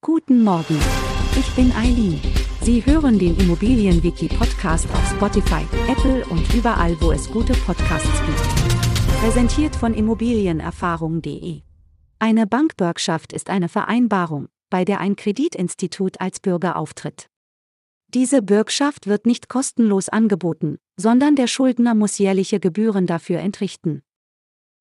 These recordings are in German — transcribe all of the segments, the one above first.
Guten Morgen. Ich bin Eileen. Sie hören den Immobilienwiki-Podcast auf Spotify, Apple und überall, wo es gute Podcasts gibt. Präsentiert von Immobilienerfahrung.de. Eine Bankbürgschaft ist eine Vereinbarung, bei der ein Kreditinstitut als Bürger auftritt. Diese Bürgschaft wird nicht kostenlos angeboten, sondern der Schuldner muss jährliche Gebühren dafür entrichten.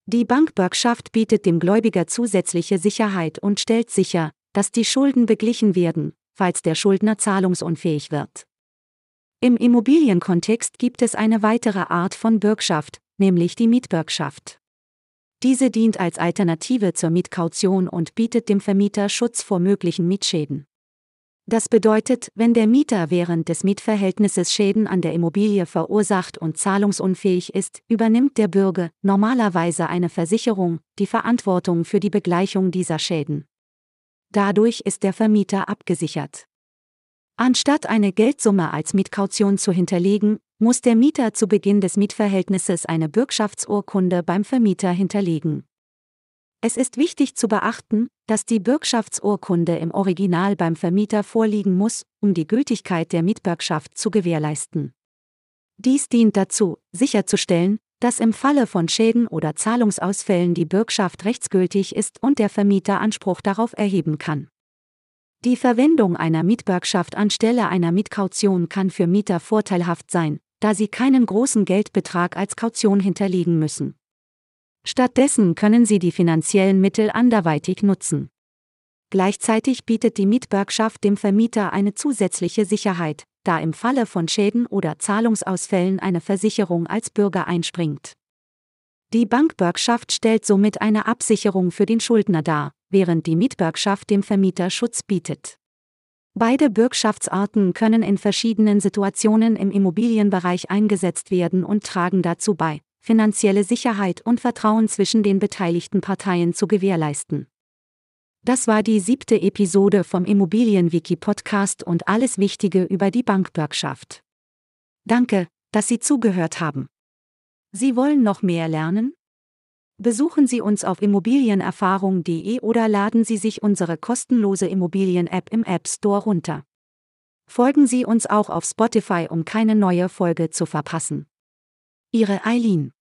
Die Bankbürgschaft bietet dem Gläubiger zusätzliche Sicherheit und stellt sicher, dass die Schulden beglichen werden, falls der Schuldner zahlungsunfähig wird. Im Immobilienkontext gibt es eine weitere Art von Bürgschaft, nämlich die Mietbürgschaft. Diese dient als Alternative zur Mietkaution und bietet dem Vermieter Schutz vor möglichen Mietschäden. Das bedeutet, wenn der Mieter während des Mietverhältnisses Schäden an der Immobilie verursacht und zahlungsunfähig ist, übernimmt der Bürger normalerweise eine Versicherung die Verantwortung für die Begleichung dieser Schäden. Dadurch ist der Vermieter abgesichert. Anstatt eine Geldsumme als Mietkaution zu hinterlegen, muss der Mieter zu Beginn des Mietverhältnisses eine Bürgschaftsurkunde beim Vermieter hinterlegen. Es ist wichtig zu beachten, dass die Bürgschaftsurkunde im Original beim Vermieter vorliegen muss, um die Gültigkeit der Mietbürgschaft zu gewährleisten. Dies dient dazu, sicherzustellen, dass im Falle von Schäden oder Zahlungsausfällen die Bürgschaft rechtsgültig ist und der Vermieter Anspruch darauf erheben kann. Die Verwendung einer Mietbürgschaft anstelle einer Mietkaution kann für Mieter vorteilhaft sein, da sie keinen großen Geldbetrag als Kaution hinterlegen müssen. Stattdessen können sie die finanziellen Mittel anderweitig nutzen. Gleichzeitig bietet die Mietbürgschaft dem Vermieter eine zusätzliche Sicherheit, da im Falle von Schäden oder Zahlungsausfällen eine Versicherung als Bürger einspringt. Die Bankbürgschaft stellt somit eine Absicherung für den Schuldner dar, während die Mietbürgschaft dem Vermieter Schutz bietet. Beide Bürgschaftsarten können in verschiedenen Situationen im Immobilienbereich eingesetzt werden und tragen dazu bei, finanzielle Sicherheit und Vertrauen zwischen den beteiligten Parteien zu gewährleisten. Das war die siebte Episode vom Immobilienwiki Podcast und alles Wichtige über die Bankbürgschaft. Danke, dass Sie zugehört haben. Sie wollen noch mehr lernen? Besuchen Sie uns auf immobilienerfahrung.de oder laden Sie sich unsere kostenlose Immobilien-App im App Store runter. Folgen Sie uns auch auf Spotify, um keine neue Folge zu verpassen. Ihre Eileen